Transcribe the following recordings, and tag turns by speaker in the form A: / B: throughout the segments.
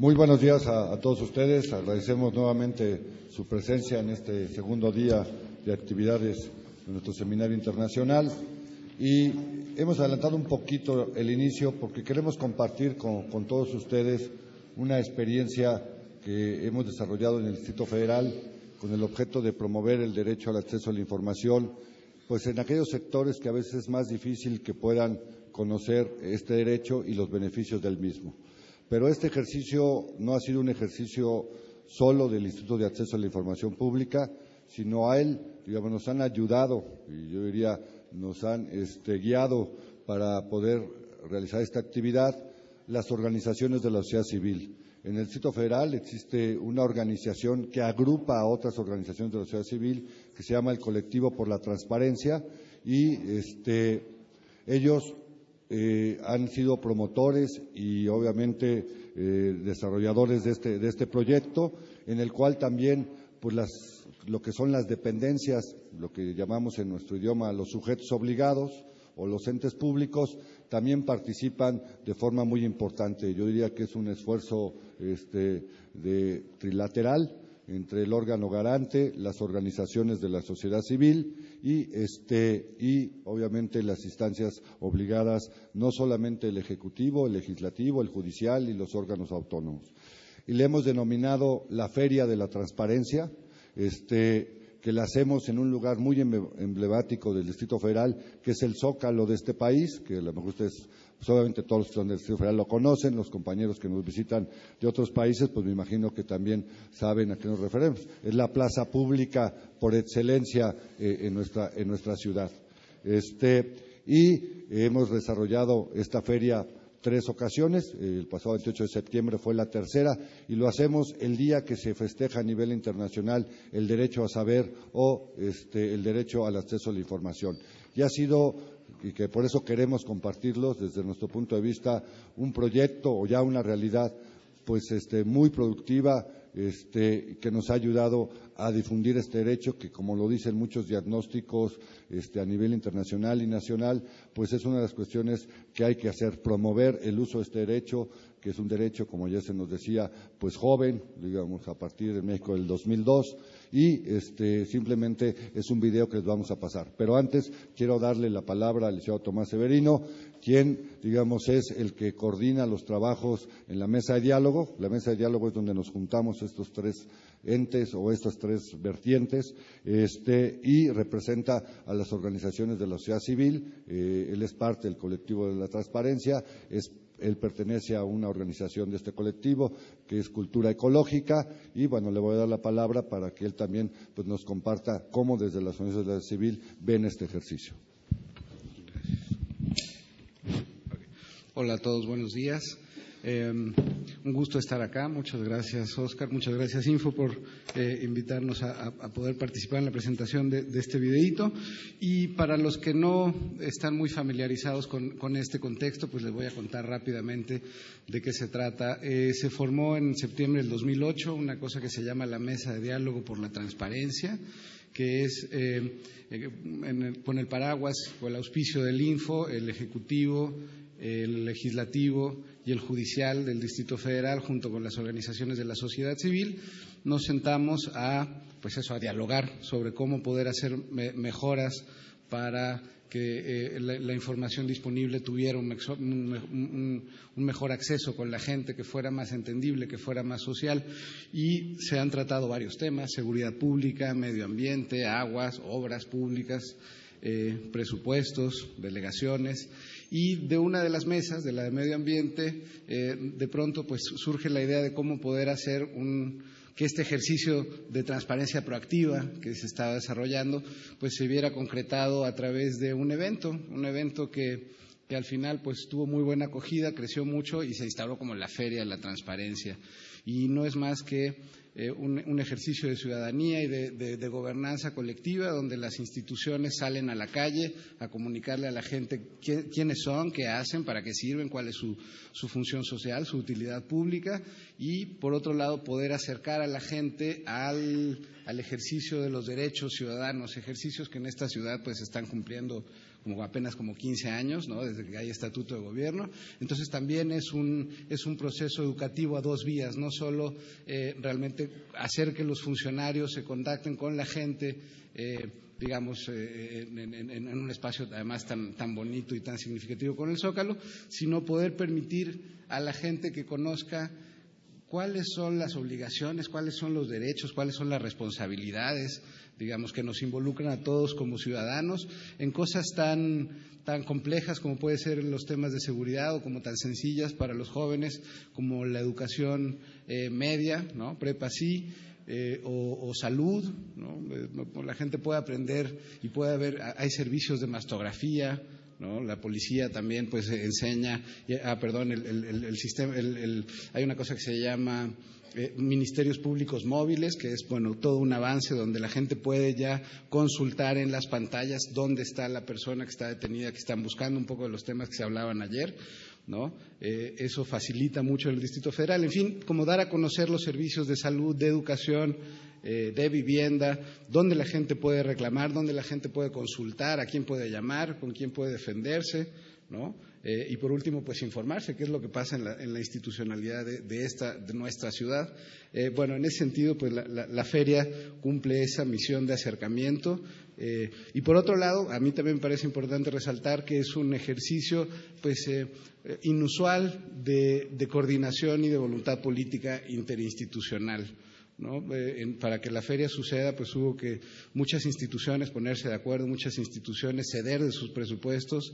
A: Muy buenos días a, todos ustedes. Agradecemos nuevamente su presencia en este segundo día de actividades de nuestro seminario internacional. Y hemos adelantado un poquito el inicio porque queremos compartir con, todos ustedes una experiencia que hemos desarrollado en el Distrito Federal con el objeto de promover el derecho al acceso a la información, pues en aquellos sectores que a veces es más difícil que puedan conocer este derecho y los beneficios del mismo. Pero este ejercicio no ha sido un ejercicio solo del Instituto de Acceso a la Información Pública, sino a él, digamos, nos han ayudado, y yo diría, nos han este, guiado para poder realizar esta actividad las organizaciones de la sociedad civil. En el Distrito Federal existe una organización que agrupa a otras organizaciones de la sociedad civil que se llama el Colectivo por la Transparencia y este, ellos eh, han sido promotores y obviamente eh, desarrolladores de este, de este proyecto, en el cual también pues las lo que son las dependencias, lo que llamamos en nuestro idioma los sujetos obligados o los entes públicos, también participan de forma muy importante. Yo diría que es un esfuerzo este, de trilateral entre el órgano garante, las organizaciones de la sociedad civil y, este, y obviamente las instancias obligadas, no solamente el Ejecutivo, el Legislativo, el Judicial y los órganos autónomos. Y le hemos denominado la Feria de la Transparencia, este, que la hacemos en un lugar muy emblemático del Distrito Federal, que es el Zócalo de este país, que a lo mejor ustedes, pues obviamente todos los son del Distrito Federal lo conocen, los compañeros que nos visitan de otros países, pues me imagino que también saben a qué nos referimos. Es la plaza pública por excelencia eh, en, nuestra, en nuestra ciudad. Este, y hemos desarrollado esta feria tres ocasiones. El pasado 28 de septiembre fue la tercera y lo hacemos el día que se festeja a nivel internacional el derecho a saber o este, el derecho al acceso a la información. Y ha sido y que por eso queremos compartirlos desde nuestro punto de vista un proyecto o ya una realidad pues este, muy productiva este, que nos ha ayudado a difundir este derecho que, como lo dicen muchos diagnósticos este, a nivel internacional y nacional, pues es una de las cuestiones que hay que hacer, promover el uso de este derecho, que es un derecho, como ya se nos decía, pues joven, digamos, a partir de México del 2002, y este, simplemente es un video que les vamos a pasar. Pero antes quiero darle la palabra al licenciado Tomás Severino, quien, digamos, es el que coordina los trabajos en la mesa de diálogo. La mesa de diálogo es donde nos juntamos estos tres entes o estas tres vertientes este, y representa a las organizaciones de la sociedad civil. Eh, él es parte del colectivo de la transparencia, él pertenece a una organización de este colectivo que es Cultura Ecológica y bueno, le voy a dar la palabra para que él también pues, nos comparta cómo desde las organizaciones de la civil ven este ejercicio.
B: Hola a todos, buenos días. Em, un gusto estar acá. Muchas gracias, Oscar. Muchas gracias, Info, por eh, invitarnos a, poder participar en la presentación de, este videíto. Y para los que no están muy familiarizados con, este contexto, pues les voy a contar rápidamente de qué se trata. Eh, se formó en septiembre del 2008 una cosa que se llama la Mesa de Diálogo por la Transparencia que es eh, con el paraguas o el auspicio del Info, el Ejecutivo, el legislativo y el judicial del Distrito Federal, junto con las organizaciones de la sociedad civil, nos sentamos a, pues eso, a dialogar sobre cómo poder hacer mejoras para que eh, la, información disponible tuviera un, mejor acceso con la gente, que fuera más entendible, que fuera más social. Y se han tratado varios temas, seguridad pública, medio ambiente, aguas, obras públicas, eh, presupuestos, delegaciones y de una de las mesas, de la de medio ambiente, eh, de pronto pues surge la idea de cómo poder hacer un, que este ejercicio de transparencia proactiva que se estaba desarrollando, pues se viera concretado a través de un evento, un evento que, que al final pues tuvo muy buena acogida, creció mucho y se instaló como la feria de la transparencia. Y no es más que eh, un, ejercicio de ciudadanía y de, gobernanza colectiva donde las instituciones salen a la calle a comunicarle a la gente quiénes son, qué hacen, para qué sirven, cuál es su, función social, su utilidad pública y, por otro lado, poder acercar a la gente al, ejercicio de los derechos ciudadanos, ejercicios que en esta ciudad pues están cumpliendo como apenas como 15 años, ¿no? desde que hay estatuto de gobierno. Entonces también es un, es un proceso educativo a dos vías, no solo eh, realmente hacer que los funcionarios se contacten con la gente. Eh, digamos, eh, en, un espacio además tan, tan bonito y tan significativo con el Zócalo, sino poder permitir a la gente que conozca cuáles son las obligaciones, cuáles son los derechos, cuáles son las responsabilidades, digamos, que nos involucran a todos como ciudadanos en cosas tan, tan complejas como puede ser los temas de seguridad o como tan sencillas para los jóvenes como la educación eh, media, ¿no? Prepa sí. Eh, o, salud, ¿no? Eh, la gente puede aprender y puede haber, hay servicios de mastografía, la policía también pues enseña, ah, perdón, el, sistema, hay una cosa que se llama eh, ministerios públicos móviles, que es bueno todo un avance donde la gente puede ya consultar en las pantallas dónde está la persona que está detenida, que están buscando un poco de los temas que se hablaban ayer. ¿No? Eh, eso facilita mucho el Distrito Federal. En fin, como dar a conocer los servicios de salud, de educación, eh, de vivienda, dónde la gente puede reclamar, dónde la gente puede consultar, a quién puede llamar, con quién puede defenderse, ¿no? Eh, y por último, pues informarse qué es lo que pasa en la, institucionalidad de, esta, de nuestra ciudad. Bueno, en ese sentido, pues la, feria cumple esa misión de acercamiento. Y por otro lado, a mí también me parece importante resaltar que es un ejercicio, pues, inusual de coordinación y de voluntad política interinstitucional. Eh, para que la feria suceda, pues hubo que muchas instituciones ponerse de acuerdo, muchas instituciones ceder de sus presupuestos,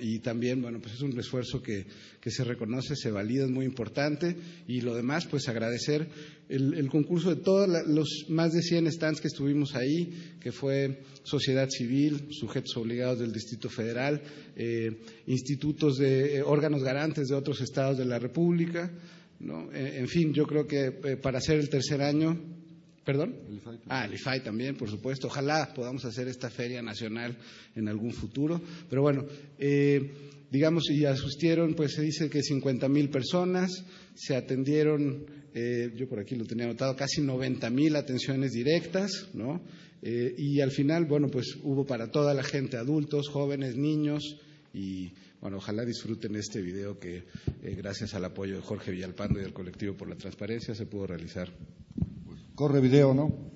B: Y también, bueno, pues es un esfuerzo que, se reconoce, se valida, es muy importante. Y lo demás, pues agradecer el, concurso de todos los más de 100 stands que estuvimos ahí, que fue sociedad civil, sujetos obligados del Distrito Federal, eh, institutos de eh, órganos garantes de otros estados de la República, eh, en fin, yo creo que eh, para hacer el tercer año, ¿Perdón? El IFAI ah, el IFAI también, por supuesto. Ojalá podamos hacer esta feria nacional en algún futuro. Pero bueno, eh, digamos, y asistieron, pues se dice que 50 mil personas, se atendieron, yo por aquí lo tenía anotado, casi 90 mil atenciones directas, ¿no? y al final, bueno, pues hubo para toda la gente, adultos, jóvenes, niños y bueno, ojalá disfruten este video que, eh, gracias al apoyo de Jorge Villalpando y del colectivo por la transparencia, se pudo realizar.
A: Corre video, ¿no?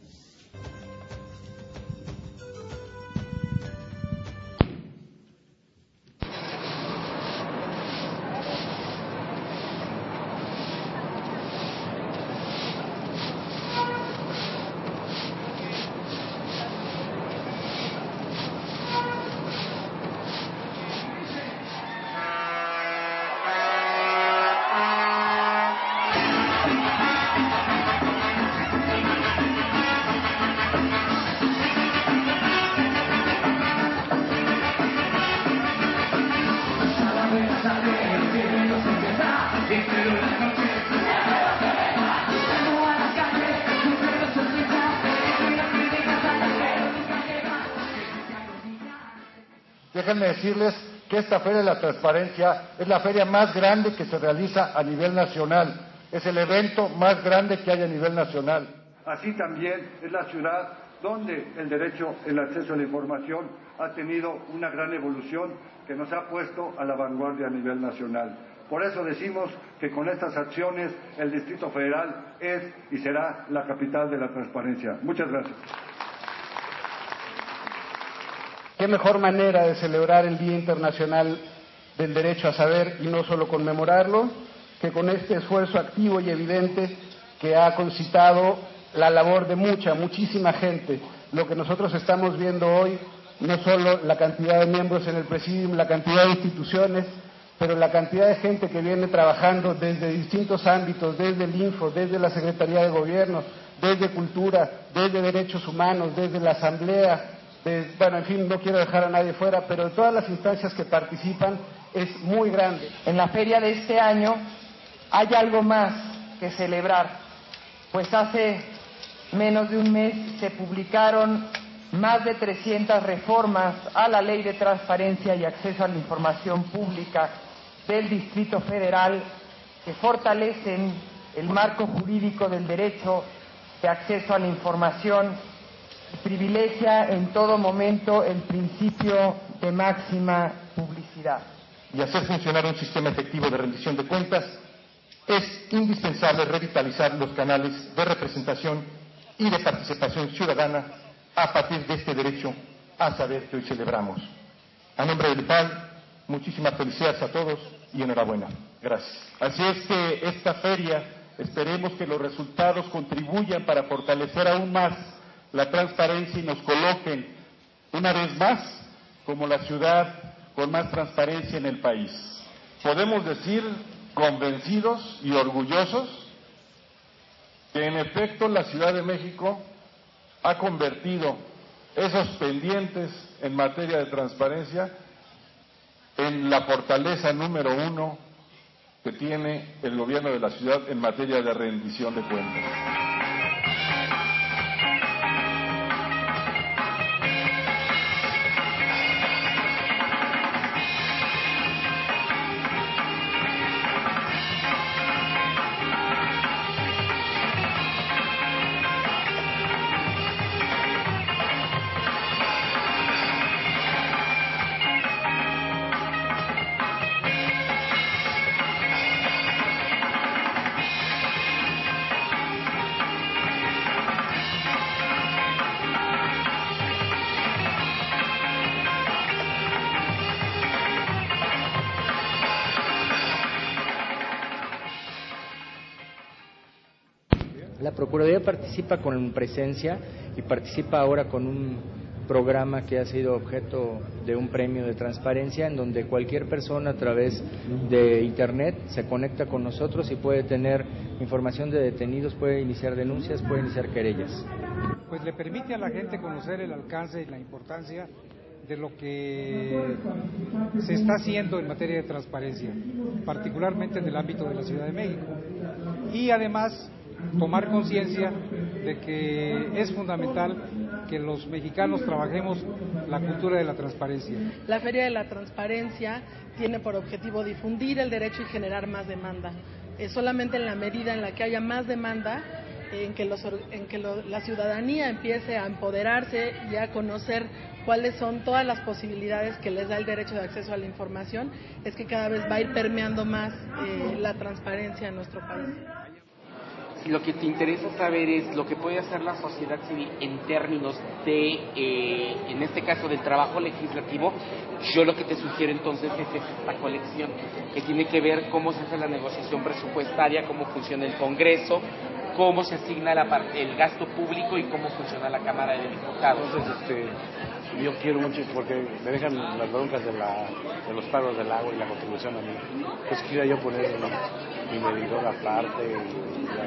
C: Déjenme decirles que esta Feria de la Transparencia es la feria más grande que se realiza a nivel nacional. Es el evento más grande que hay a nivel nacional. Así también es la ciudad donde el derecho, el acceso a la información ha tenido una gran evolución que nos ha puesto a la vanguardia a nivel nacional. Por eso decimos que con estas acciones el Distrito Federal es y será la capital de la transparencia. Muchas gracias.
D: ¿Qué mejor manera de celebrar el Día Internacional del Derecho a Saber y no solo conmemorarlo que con este esfuerzo activo y evidente que ha concitado la labor de mucha, muchísima gente? Lo que nosotros estamos viendo hoy, no solo la cantidad de miembros en el Presidium, la cantidad de instituciones, pero la cantidad de gente que viene trabajando desde distintos ámbitos, desde el Info, desde la Secretaría de Gobierno, desde Cultura, desde Derechos Humanos, desde la Asamblea, bueno, en fin, no quiero dejar a nadie fuera, pero de todas las instancias que participan es muy grande.
E: En la feria de este año hay algo más que celebrar, pues hace menos de un mes se publicaron más de 300 reformas a la Ley de Transparencia y Acceso a la Información Pública del Distrito Federal que fortalecen el marco jurídico del derecho de acceso a la información privilegia en todo momento el principio de máxima publicidad.
C: Y hacer funcionar un sistema efectivo de rendición de cuentas, es indispensable revitalizar los canales de representación y de participación ciudadana a partir de este derecho a saber que hoy celebramos. A nombre del PAL, muchísimas felicidades a todos y enhorabuena. Gracias.
F: Así es que esta feria esperemos que los resultados contribuyan para fortalecer aún más la transparencia y nos coloquen una vez más como la ciudad con más transparencia en el país. Podemos decir convencidos y orgullosos que en efecto la Ciudad de México ha convertido esos pendientes en materia de transparencia en la fortaleza número uno que tiene el gobierno de la ciudad en materia de rendición de cuentas.
G: Procuraduría participa con presencia y participa ahora con un programa que ha sido objeto de un premio de transparencia en donde cualquier persona a través de Internet se conecta con nosotros y puede tener información de detenidos, puede iniciar denuncias, puede iniciar querellas.
H: Pues le permite a la gente conocer el alcance y la importancia de lo que se está haciendo en materia de transparencia, particularmente en el ámbito de la Ciudad de México. Y además tomar conciencia de que es fundamental que los mexicanos trabajemos la cultura de la transparencia.
I: La Feria de la Transparencia tiene por objetivo difundir el derecho y generar más demanda. Es solamente en la medida en la que haya más demanda, en que, en que la ciudadanía empiece a empoderarse y a conocer cuáles son todas las posibilidades que les da el derecho de acceso a la información, es que cada vez va a ir permeando más eh, la transparencia en nuestro país
J: si lo que te interesa saber es lo que puede hacer la sociedad civil en términos de, eh, en este caso, del trabajo legislativo, yo lo que te sugiero entonces es esta colección, que tiene que ver cómo se hace la negociación presupuestaria, cómo funciona el Congreso, cómo se asigna la el gasto público y cómo funciona la Cámara de Diputados.
K: Entonces, este, yo quiero mucho porque me dejan las broncas de, la, de los pagos del agua y la contribución a mí. Pues quería yo poner mi, medidor aparte. Y,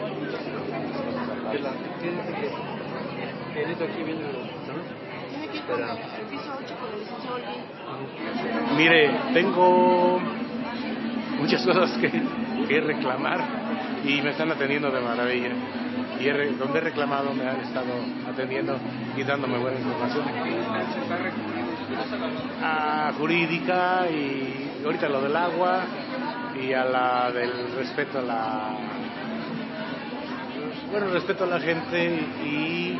K: Mire, tengo muchas cosas que, que reclamar y me están atendiendo de maravilla. Y donde he reclamado me han estado atendiendo y dándome buena información. A jurídica y ahorita lo del agua y a la del respeto a la bueno respeto a la gente y,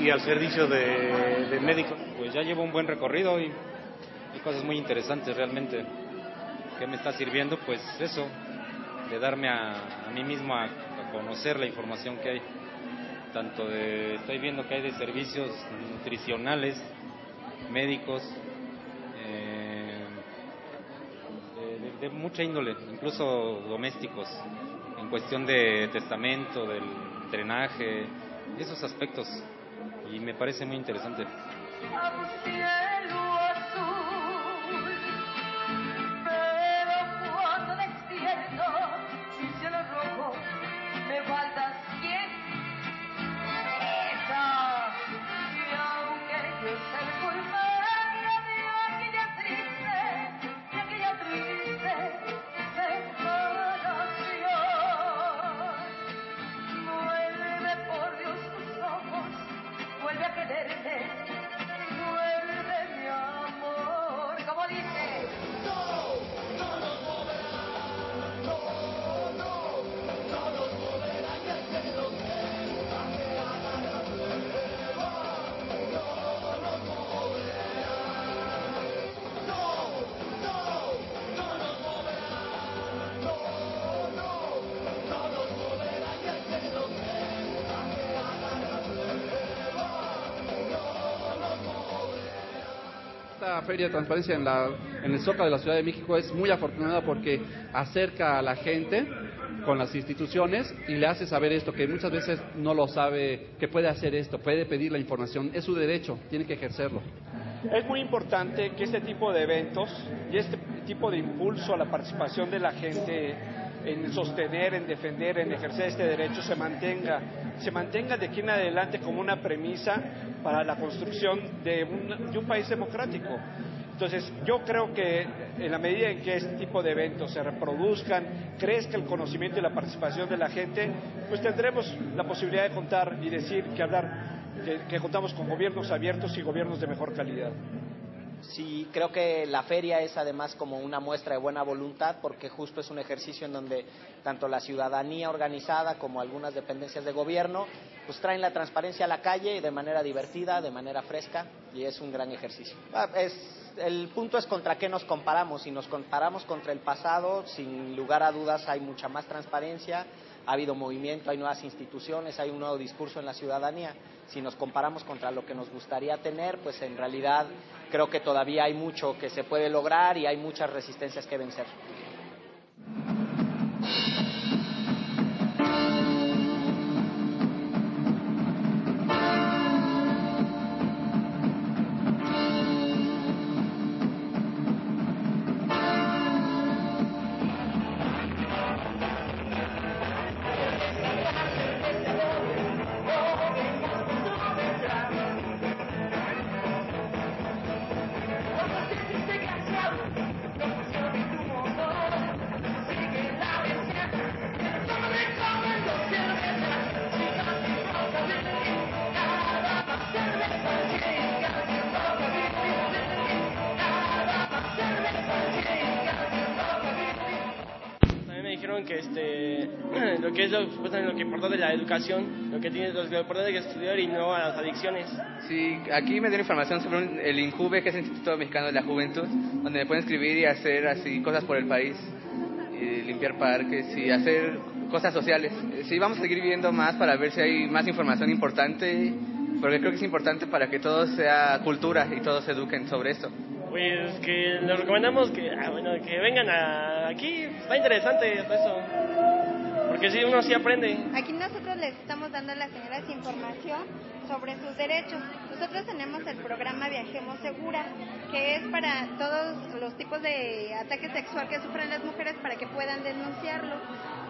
K: y al servicio de, de médico.
L: Pues ya llevo un buen recorrido y, y cosas muy interesantes realmente. ¿Qué me está sirviendo? Pues eso, de darme a, a mí mismo a conocer la información que hay, tanto de, estoy viendo que hay de servicios nutricionales, médicos, de, mucha índole, incluso domésticos, en cuestión de testamento, del drenaje, esos aspectos, y me parece muy interesante.
M: Feria de Transparencia en, la, en el Zócalo de la Ciudad de México es muy afortunada porque acerca a la gente con las instituciones y le hace saber esto, que muchas veces no lo sabe, que puede hacer esto, puede pedir la información, es su derecho, tiene que ejercerlo.
N: Es muy importante que este tipo de eventos y este tipo de impulso a la participación de la gente en sostener, en defender, en ejercer este derecho se mantenga, se mantenga de aquí en adelante como una premisa para la construcción de un, de un país democrático. Entonces, yo creo que en la medida en que este tipo de eventos se reproduzcan, crezca el conocimiento y la participación de la gente, pues tendremos la posibilidad de contar y decir que hablar que, que contamos con gobiernos abiertos y gobiernos de mejor calidad.
O: Sí, creo que la feria es además como una muestra de buena voluntad porque justo es un ejercicio en donde tanto la ciudadanía organizada como algunas dependencias de gobierno pues traen la transparencia a la calle de manera divertida, de manera fresca y es un gran ejercicio. Ah, es, el punto es contra qué nos comparamos. Si nos comparamos contra el pasado, sin lugar a dudas hay mucha más transparencia, ha habido movimiento, hay nuevas instituciones, hay un nuevo discurso en la ciudadanía. Si nos comparamos contra lo que nos gustaría tener, pues en realidad creo que todavía hay mucho que se puede lograr y hay muchas resistencias que vencer.
P: Lo que es lo, supuestamente lo que importa de la educación, lo que tiene lo que importa de estudiar y no a las adicciones.
Q: Sí, aquí me dieron información sobre un- el INJUVE, que es el Instituto Mexicano de la Juventud, donde me pueden escribir y hacer así cosas por el país, y limpiar parques y hacer cosas sociales. Eh, Sí, vamos a seguir viendo más para ver si hay más información importante, porque creo que es importante para que todo sea cultura y todos se eduquen sobre esto.
P: Pues que les recomendamos que ah, bueno, que vengan a, aquí, está interesante eso. Porque sí uno sí aprende.
R: Aquí nosotros les estamos dando a las señoras información sobre sus derechos. Nosotros tenemos el programa Viajemos Segura, que es para todos los tipos de ataque sexual que sufren las mujeres para que puedan denunciarlo.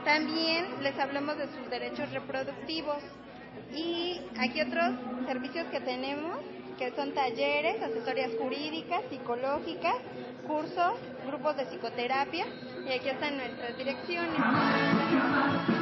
R: También les hablamos de sus derechos reproductivos. Y aquí otros servicios que tenemos, que son talleres, asesorías jurídicas, psicológicas, cursos, grupos de psicoterapia. Y aquí están nuestras direcciones.
A: Una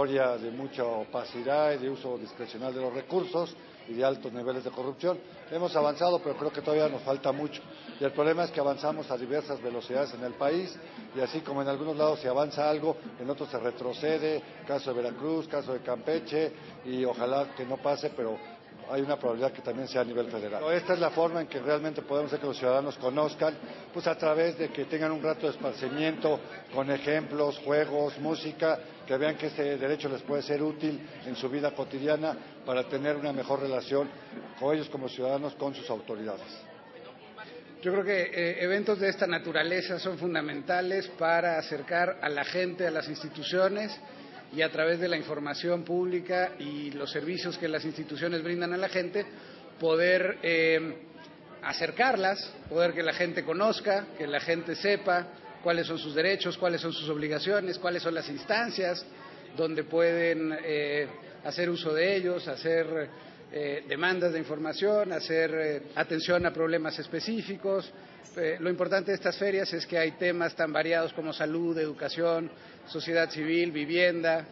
A: historia de mucha opacidad y de uso discrecional de los recursos y de altos niveles de corrupción. Hemos avanzado, pero creo que todavía nos falta mucho. Y el problema es que avanzamos a diversas velocidades en el país y así como en algunos lados se avanza algo, en otros se retrocede, caso de Veracruz, caso de Campeche, y ojalá que no pase, pero hay una probabilidad que también sea a nivel federal. Esta es la forma en que realmente podemos hacer que los ciudadanos conozcan, pues a través de que tengan un rato de esparcimiento con ejemplos, juegos, música, que vean que este derecho les puede ser útil en su vida cotidiana para tener una mejor relación con ellos como ciudadanos, con sus autoridades.
S: Yo creo que eh, eventos de esta naturaleza son fundamentales para acercar a la gente a las instituciones y a través de la información pública y los servicios que las instituciones brindan a la gente, poder eh, acercarlas, poder que la gente conozca, que la gente sepa cuáles son sus derechos, cuáles son sus obligaciones, cuáles son las instancias donde pueden eh, hacer uso de ellos, hacer eh, demandas de información, hacer eh, atención a problemas específicos. Eh, lo importante de estas ferias es que hay temas tan variados como salud, educación, sociedad civil, vivienda,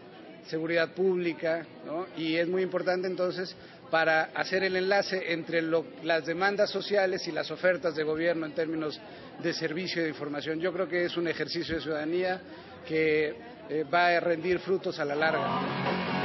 S: seguridad pública, ¿no? y es muy importante entonces para hacer el enlace entre lo, las demandas sociales y las ofertas de gobierno en términos de servicio de información. Yo creo que es un ejercicio de ciudadanía que eh, va a rendir frutos a la larga.